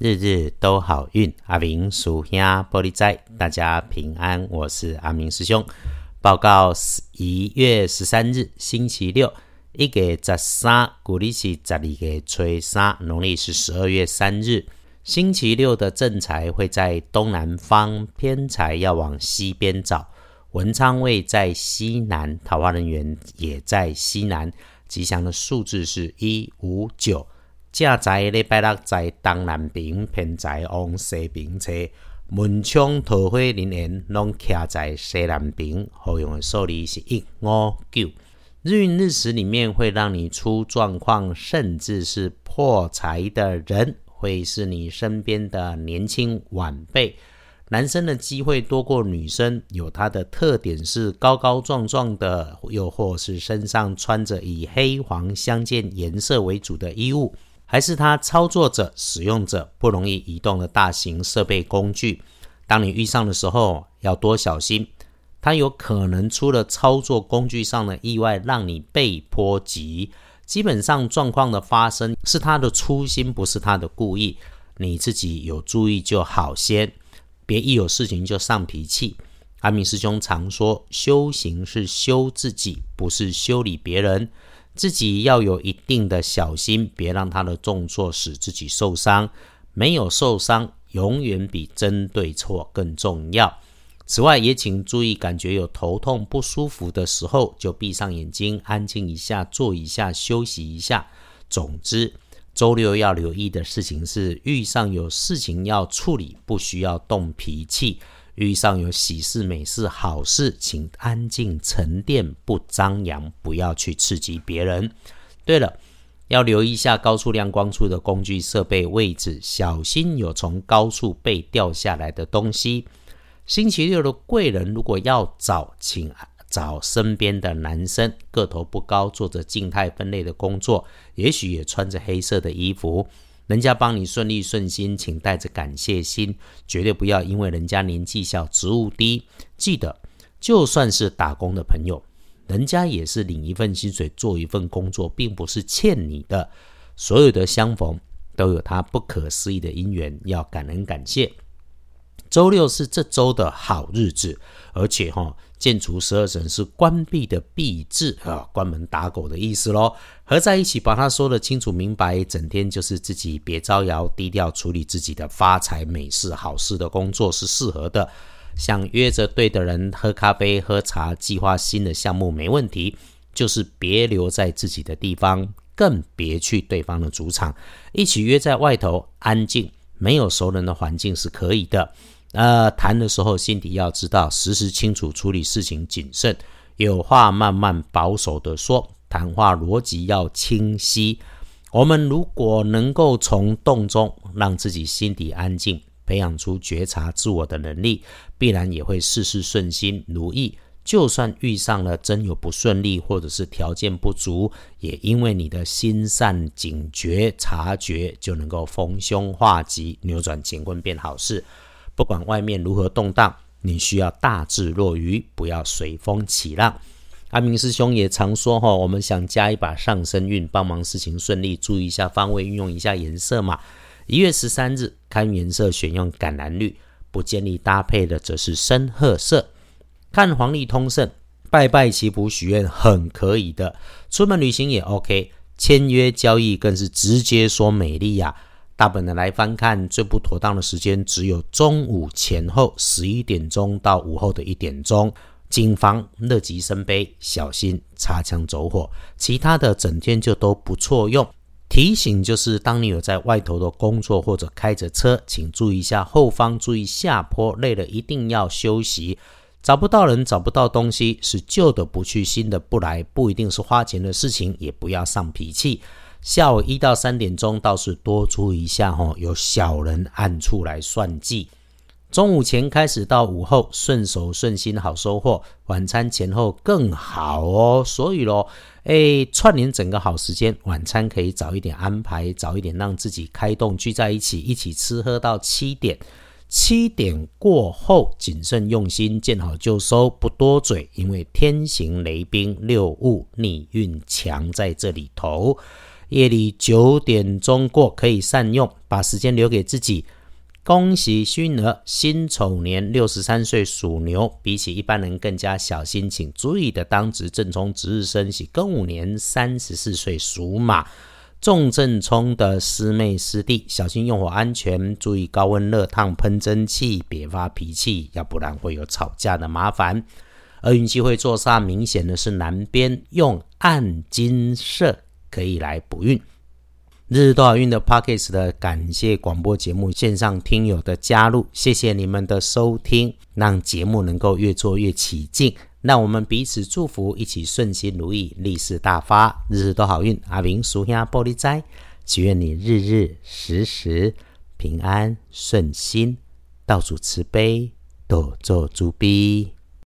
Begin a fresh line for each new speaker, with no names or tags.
日日都好运，阿明属兄玻璃仔，大家平安。我是阿明师兄。报告一月十三日星期六，一月十三，古历是十二月初三，农历是十二月三日。星期六的正财会在东南方，偏财要往西边找。文昌位在西南，桃花人员也在西南。吉祥的数字是一五九。正在礼拜六在东南边，偏在往西边车。门窗桃花人缘拢徛在西南边。好用的数字是一五九。日运日时里面会让你出状况，甚至是破财的人，会是你身边的年轻晚辈。男生的机会多过女生，有他的特点是高高壮壮的，又或是身上穿着以黑黄相间颜色为主的衣物。还是他操作者、使用者不容易移动的大型设备工具，当你遇上的时候要多小心。它有可能出了操作工具上的意外，让你被波及。基本上状况的发生是他的粗心，不是他的故意。你自己有注意就好先，别一有事情就上脾气。阿明师兄常说，修行是修自己，不是修理别人。自己要有一定的小心，别让他的动作使自己受伤。没有受伤，永远比争对错更重要。此外，也请注意，感觉有头痛不舒服的时候，就闭上眼睛，安静一下，坐一下，休息一下。总之，周六要留意的事情是，遇上有事情要处理，不需要动脾气。遇上有喜事、美事、好事，请安静沉淀，不张扬，不要去刺激别人。对了，要留意一下高处亮光处的工具设备位置，小心有从高处被掉下来的东西。星期六的贵人如果要找，请找身边的男生，个头不高，做着静态分类的工作，也许也穿着黑色的衣服。人家帮你顺利顺心，请带着感谢心，绝对不要因为人家年纪小、职务低。记得，就算是打工的朋友，人家也是领一份薪水做一份工作，并不是欠你的。所有的相逢都有他不可思议的因缘，要感恩感谢。周六是这周的好日子，而且哈。建除十二神是关闭的闭字啊，关门打狗的意思喽。合在一起把它说得清楚明白，整天就是自己别招摇，低调处理自己的发财美事好事的工作是适合的。想约着对的人喝咖啡喝茶，计划新的项目没问题，就是别留在自己的地方，更别去对方的主场。一起约在外头安静没有熟人的环境是可以的。呃，谈的时候心底要知道，时时清楚处理事情，谨慎，有话慢慢保守的说，谈话逻辑要清晰。我们如果能够从动中让自己心底安静，培养出觉察自我的能力，必然也会事事顺心如意。就算遇上了真有不顺利，或者是条件不足，也因为你的心善警觉察觉，就能够逢凶化吉，扭转乾坤变好事。不管外面如何动荡，你需要大智若愚，不要随风起浪。阿明师兄也常说哈，我们想加一把上升运，帮忙事情顺利，注意一下方位，运用一下颜色嘛。一月十三日看颜色，选用橄榄绿；不建议搭配的则是深褐色。看黄历通胜，拜拜祈福许愿很可以的，出门旅行也 OK，签约交易更是直接说美丽呀。大本的来翻看，最不妥当的时间只有中午前后十一点钟到午后的一点钟，谨防乐极生悲，小心擦枪走火。其他的整天就都不错用。提醒就是，当你有在外头的工作或者开着车，请注意一下后方，注意下坡，累了一定要休息。找不到人，找不到东西，是旧的不去，新的不来，不一定是花钱的事情，也不要上脾气。下午一到三点钟倒是多出一下哈，有小人暗处来算计。中午前开始到午后顺手顺心好收获，晚餐前后更好哦。所以咯，哎，串联整个好时间，晚餐可以早一点安排，早一点让自己开动聚在一起，一起吃喝到七点。七点过后谨慎用心，见好就收，不多嘴，因为天行雷兵六物逆运强在这里头。夜里九点钟过可以善用，把时间留给自己。恭喜虚儿，辛丑年六十三岁属牛，比起一般人更加小心，请注意的当值正冲值日生喜庚午年三十四岁属马，重正冲的师妹师弟，小心用火安全，注意高温热烫喷蒸汽，别发脾气，要不然会有吵架的麻烦。而运气会坐煞明显的是南边，用暗金色可以来补运。日日都好运的 Pockets 的感谢广播节目线上听友的加入，谢谢你们的收听，让节目能够越做越起劲。让我们彼此祝福，一起顺心如意，利市大发，日日都好运。阿明属下玻璃斋，祈愿你日日时时平安顺心，道主慈悲，多做主逼。